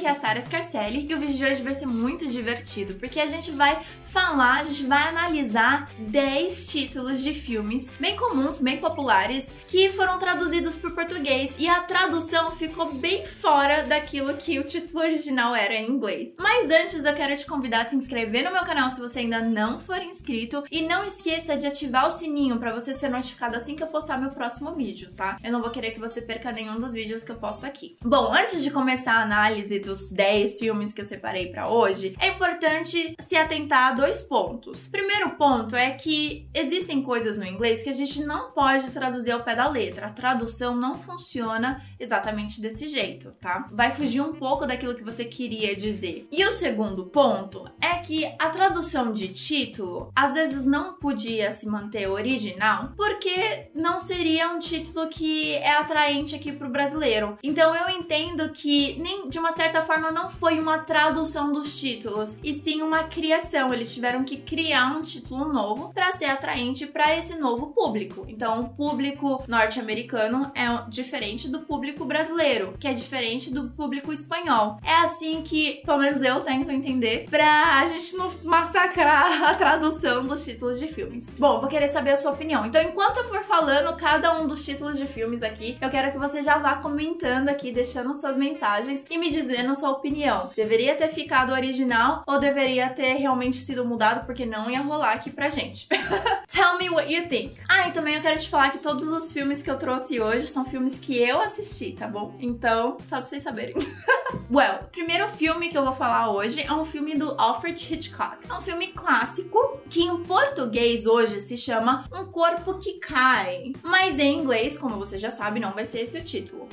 aqui é a Sara Scarcelli e o vídeo de hoje vai ser muito divertido, porque a gente vai falar, a gente vai analisar 10 títulos de filmes bem comuns, bem populares, que foram traduzidos para o português e a tradução ficou bem fora daquilo que o título original era em inglês. Mas antes eu quero te convidar a se inscrever no meu canal se você ainda não for inscrito e não esqueça de ativar o sininho para você ser notificado assim que eu postar meu próximo vídeo, tá? Eu não vou querer que você perca nenhum dos vídeos que eu posto aqui. Bom, antes de começar a análise dos 10 filmes que eu separei para hoje, é importante se atentar a dois pontos. Primeiro ponto é que existem coisas no inglês que a gente não pode traduzir ao pé da letra. A tradução não funciona exatamente desse jeito, tá? Vai fugir um pouco daquilo que você queria dizer. E o segundo ponto é que a tradução de título às vezes não podia se manter original porque não seria um título que é atraente aqui pro brasileiro. Então eu entendo que nem de uma certa forma não foi uma tradução dos títulos, e sim uma criação. Eles tiveram que criar um título novo para ser atraente para esse novo público. Então, o público norte-americano é diferente do público brasileiro, que é diferente do público espanhol. É assim que, pelo menos eu tento entender, pra gente não massacrar a tradução dos títulos de filmes. Bom, vou querer saber a sua opinião. Então, enquanto eu for falando cada um dos títulos de filmes aqui, eu quero que você já vá comentando aqui, deixando suas mensagens e me dizendo sua opinião. Deveria ter ficado original ou deveria ter realmente sido mudado porque não ia rolar aqui pra gente. Tell me what you think. Ah, e também eu quero te falar que todos os filmes que eu trouxe hoje são filmes que eu assisti, tá bom? Então, só pra vocês saberem. well, o primeiro filme que eu vou falar hoje é um filme do Alfred Hitchcock. É um filme clássico que em português hoje se chama Um Corpo que Cai. Mas em inglês, como você já sabe, não vai ser esse o título.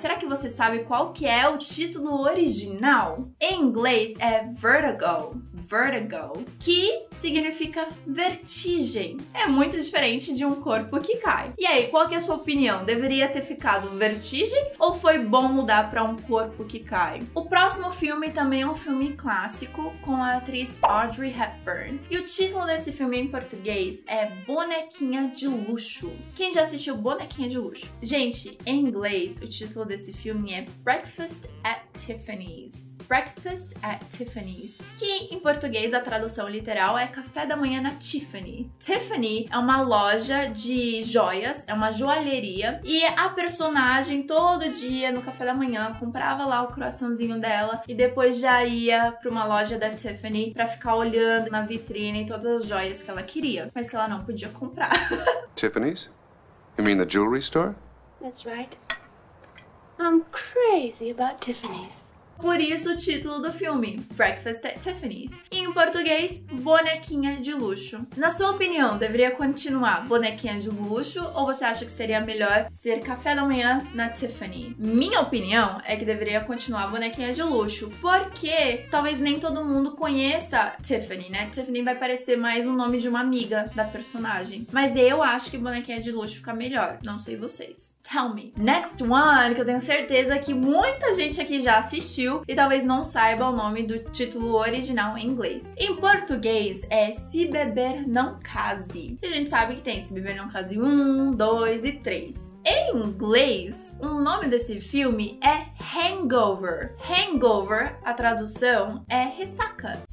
Será que você sabe qual que é o título original? Em inglês é Vertigo vertigo, que significa vertigem. É muito diferente de um corpo que cai. E aí, qual que é a sua opinião? Deveria ter ficado vertigem ou foi bom mudar para um corpo que cai? O próximo filme também é um filme clássico com a atriz Audrey Hepburn. E o título desse filme em português é Bonequinha de Luxo. Quem já assistiu Bonequinha de Luxo? Gente, em inglês, o título desse filme é Breakfast at Tiffany's. Breakfast at Tiffany's, que em português a tradução literal é café da manhã na Tiffany. Tiffany é uma loja de joias, é uma joalheria, e a personagem todo dia no café da manhã comprava lá o croissantzinho dela e depois já ia para uma loja da Tiffany para ficar olhando na vitrine todas as joias que ela queria, mas que ela não podia comprar. Tiffany's? You mean the jewelry store? That's right. I'm crazy about Tiffany's. Por isso o título do filme, Breakfast at Tiffany's. E em português, Bonequinha de Luxo. Na sua opinião, deveria continuar Bonequinha de Luxo ou você acha que seria melhor ser café da manhã na Tiffany? Minha opinião é que deveria continuar Bonequinha de Luxo, porque talvez nem todo mundo conheça Tiffany, né? Tiffany vai parecer mais um nome de uma amiga da personagem. Mas eu acho que Bonequinha de Luxo fica melhor. Não sei vocês. Tell me. Next one, que eu tenho certeza que muita gente aqui já assistiu assistiu e talvez não saiba o nome do título original em inglês. Em português é Se Beber Não Case. E a gente sabe que tem Se Beber Não Case 1, 2 e 3. Em inglês, o nome desse filme é Hangover. Hangover, a tradução é ressaca.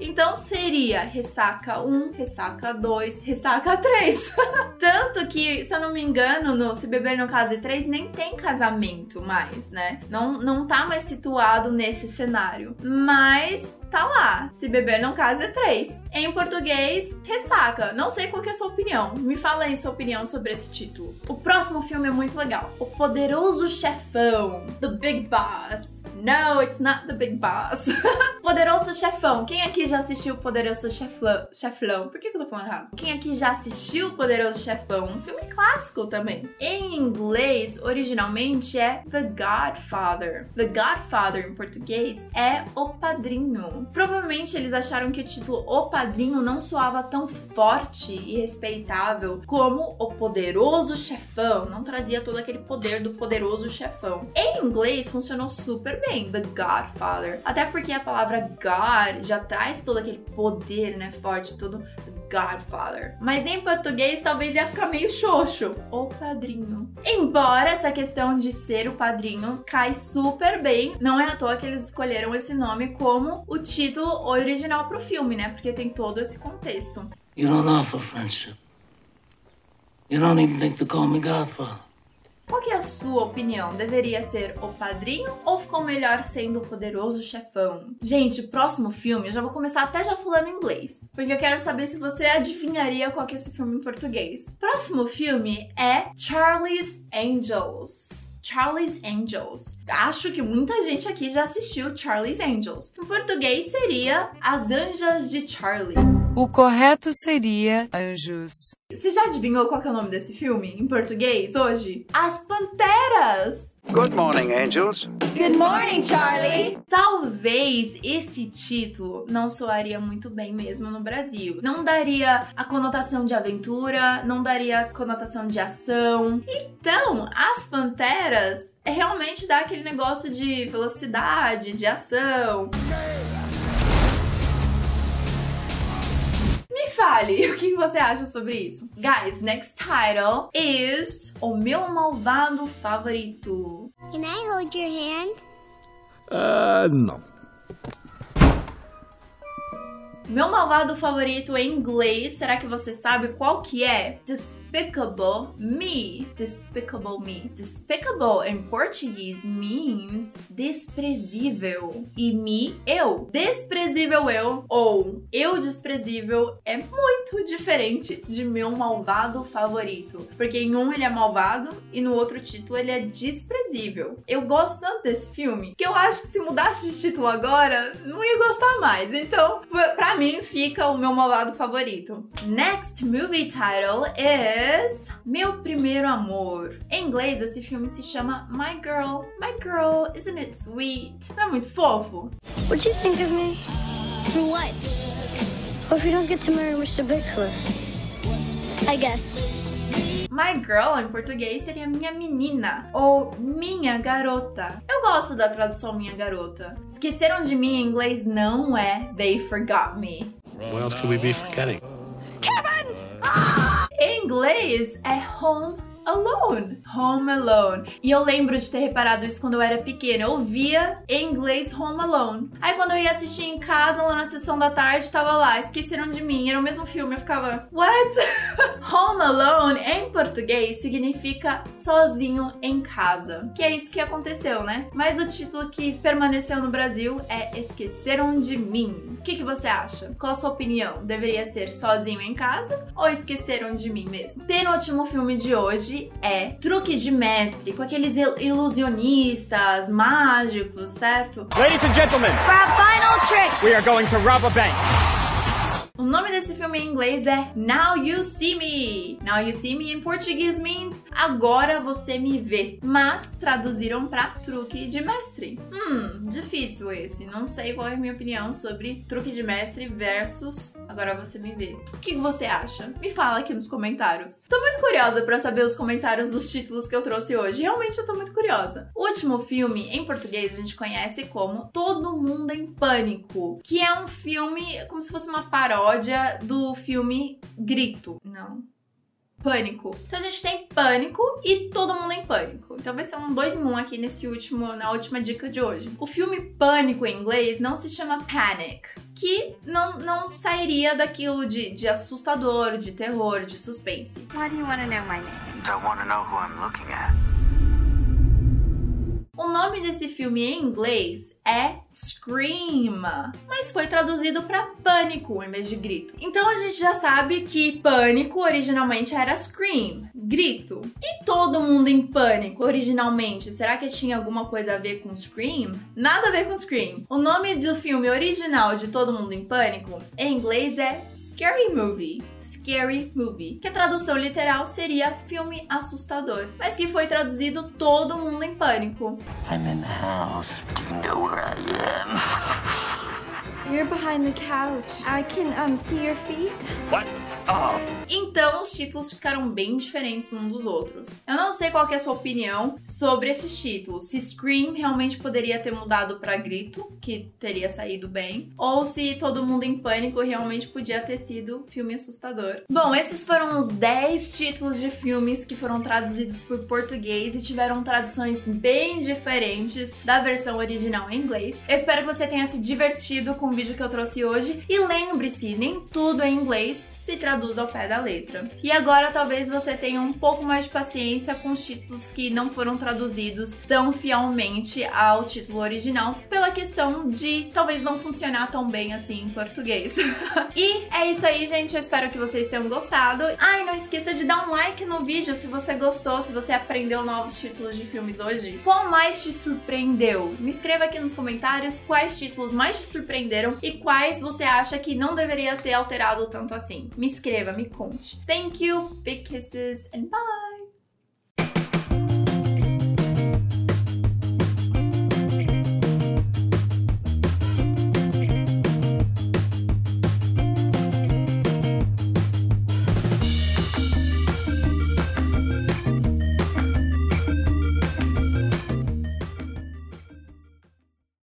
Então seria ressaca 1, ressaca 2, ressaca 3. Tanto que, se eu não me engano, no Se Beber no Case 3 nem tem casamento mais, né? Não, não tá mais situado nesse cenário. Mas tá lá. Se beber não case 3. Em português, ressaca. Não sei qual é a sua opinião. Me fala aí sua opinião sobre esse título. O próximo filme é muito legal. O Poderoso Chefão. The Big Boss. No, it's not the Big Boss. Poderoso Chefão. Quem aqui já assistiu Poderoso? Cheflão? Por que, que eu tô falando errado? Quem aqui já assistiu Poderoso Chefão? Um filme clássico também. Em inglês, originalmente é The Godfather. The Godfather em português é O Padrinho. Provavelmente eles acharam que o título O Padrinho não soava tão forte e respeitável como O Poderoso Chefão, não trazia todo aquele poder do poderoso chefão. Em inglês funcionou super bem, The Godfather, até porque a palavra God já traz todo aquele poder, né, forte, todo Godfather. Mas em português talvez ia ficar meio xoxo. O padrinho. Embora essa questão de ser o padrinho cai super bem, não é à toa que eles escolheram esse nome como o título original pro filme, né? Porque tem todo esse contexto. You don't offer friendship. You don't even think to call me Godfather. Qual que é a sua opinião? Deveria ser o padrinho ou ficou melhor sendo o poderoso chefão? Gente, próximo filme, eu já vou começar até já falando inglês, porque eu quero saber se você adivinharia qual que é esse filme em português. Próximo filme é Charlie's Angels. Charlie's Angels. Acho que muita gente aqui já assistiu Charlie's Angels. Em português seria As Anjas de Charlie. O correto seria Anjos. Você já adivinhou qual é o nome desse filme em português hoje? As Panteras! Good morning, angels. Good morning, Charlie! Talvez esse título não soaria muito bem mesmo no Brasil. Não daria a conotação de aventura, não daria a conotação de ação. Então, As Panteras é realmente dá aquele negócio de velocidade, de ação. Me fale o que você acha sobre isso. Guys, next title is O Meu Malvado Favorito. Can I hold your hand? Uh, não. Meu malvado favorito em inglês, será que você sabe qual que é? Despicable Me. Despicable Me. Despicable em português means desprezível. E me, eu. Desprezível eu ou eu desprezível é muito diferente de meu malvado favorito. Porque em um ele é malvado e no outro título ele é desprezível. Eu gosto tanto desse filme que eu acho que se mudasse de título agora, não ia gostar mais. Então, pra mim, fica o meu malvado favorito. Next movie title is Meu Primeiro Amor. Em inglês, esse filme se chama My Girl. My Girl, isn't it sweet? Não é muito fofo? What'd you think of me? For what? Well, if you don't get to marry Mr. Bigfoot. I guess. My girl em português seria minha menina ou minha garota. Eu gosto da tradução minha garota. Esqueceram de mim em inglês não é They Forgot Me. What else could we be forgetting? Em inglês é Home Alone. Home Alone. E eu lembro de ter reparado isso quando eu era pequena. Eu ouvia em inglês Home Alone. Aí quando eu ia assistir em casa, lá na sessão da tarde, tava lá, esqueceram de mim. Era o mesmo filme. Eu ficava, what? Home Alone em português significa sozinho em casa. Que é isso que aconteceu, né? Mas o título que permaneceu no Brasil é Esqueceram de Mim. O que, que você acha? Qual a sua opinião? Deveria ser sozinho em casa ou esqueceram de mim mesmo? Penúltimo filme de hoje é Truque de Mestre, com aqueles il- ilusionistas, mágicos, certo? Ladies and gentlemen, For our final trick! we are going to rob a bank. O nome desse filme em inglês é Now You See Me. Now You See Me em português means Agora Você Me Vê. Mas traduziram pra Truque de Mestre. Hum, difícil esse. Não sei qual é a minha opinião sobre Truque de Mestre versus Agora Você Me Vê. O que você acha? Me fala aqui nos comentários. Tô muito curiosa pra saber os comentários dos títulos que eu trouxe hoje. Realmente eu tô muito curiosa. O último filme, em português, a gente conhece como Todo Mundo em Pânico, que é um filme como se fosse uma paródia do filme Grito. Não. Pânico. Então a gente tem Pânico e Todo Mundo em Pânico. Então vai ser um dois em um aqui nesse último, na última dica de hoje. O filme Pânico em inglês não se chama Panic, que não, não sairia daquilo de, de assustador, de terror, de suspense. Why do you want to know my name? I want to know who I'm looking at. O nome desse filme em inglês é Scream, mas foi traduzido para Pânico em vez de Grito. Então a gente já sabe que Pânico originalmente era Scream, Grito. E Todo Mundo em Pânico originalmente, será que tinha alguma coisa a ver com Scream? Nada a ver com Scream. O nome do filme original de Todo Mundo em Pânico em inglês é Scary Movie. Scary Movie, que a tradução literal seria filme assustador, mas que foi traduzido Todo Mundo em Pânico. I'm in the house. Do you know where I am? You're behind the couch. I can um see your feet. What? Então os títulos ficaram bem diferentes uns dos outros. Eu não sei qual é a sua opinião sobre esses títulos. Se Scream realmente poderia ter mudado para Grito, que teria saído bem, ou se Todo Mundo em Pânico realmente podia ter sido filme assustador. Bom, esses foram os 10 títulos de filmes que foram traduzidos por português e tiveram traduções bem diferentes da versão original em inglês. Eu espero que você tenha se divertido com o vídeo que eu trouxe hoje e lembre-se, nem tudo é inglês se traduz ao pé da letra. E agora talvez você tenha um pouco mais de paciência com os títulos que não foram traduzidos tão fielmente ao título original, pela questão de talvez não funcionar tão bem assim em português. e é isso aí, gente. Eu espero que vocês tenham gostado. Ah, não esqueça de dar um like no vídeo se você gostou, se você aprendeu novos títulos de filmes hoje. Qual mais te surpreendeu? Me escreva aqui nos comentários quais títulos mais te surpreenderam e quais você acha que não deveria ter alterado tanto assim. Me escreva, me conte. Thank you, big kisses and bye!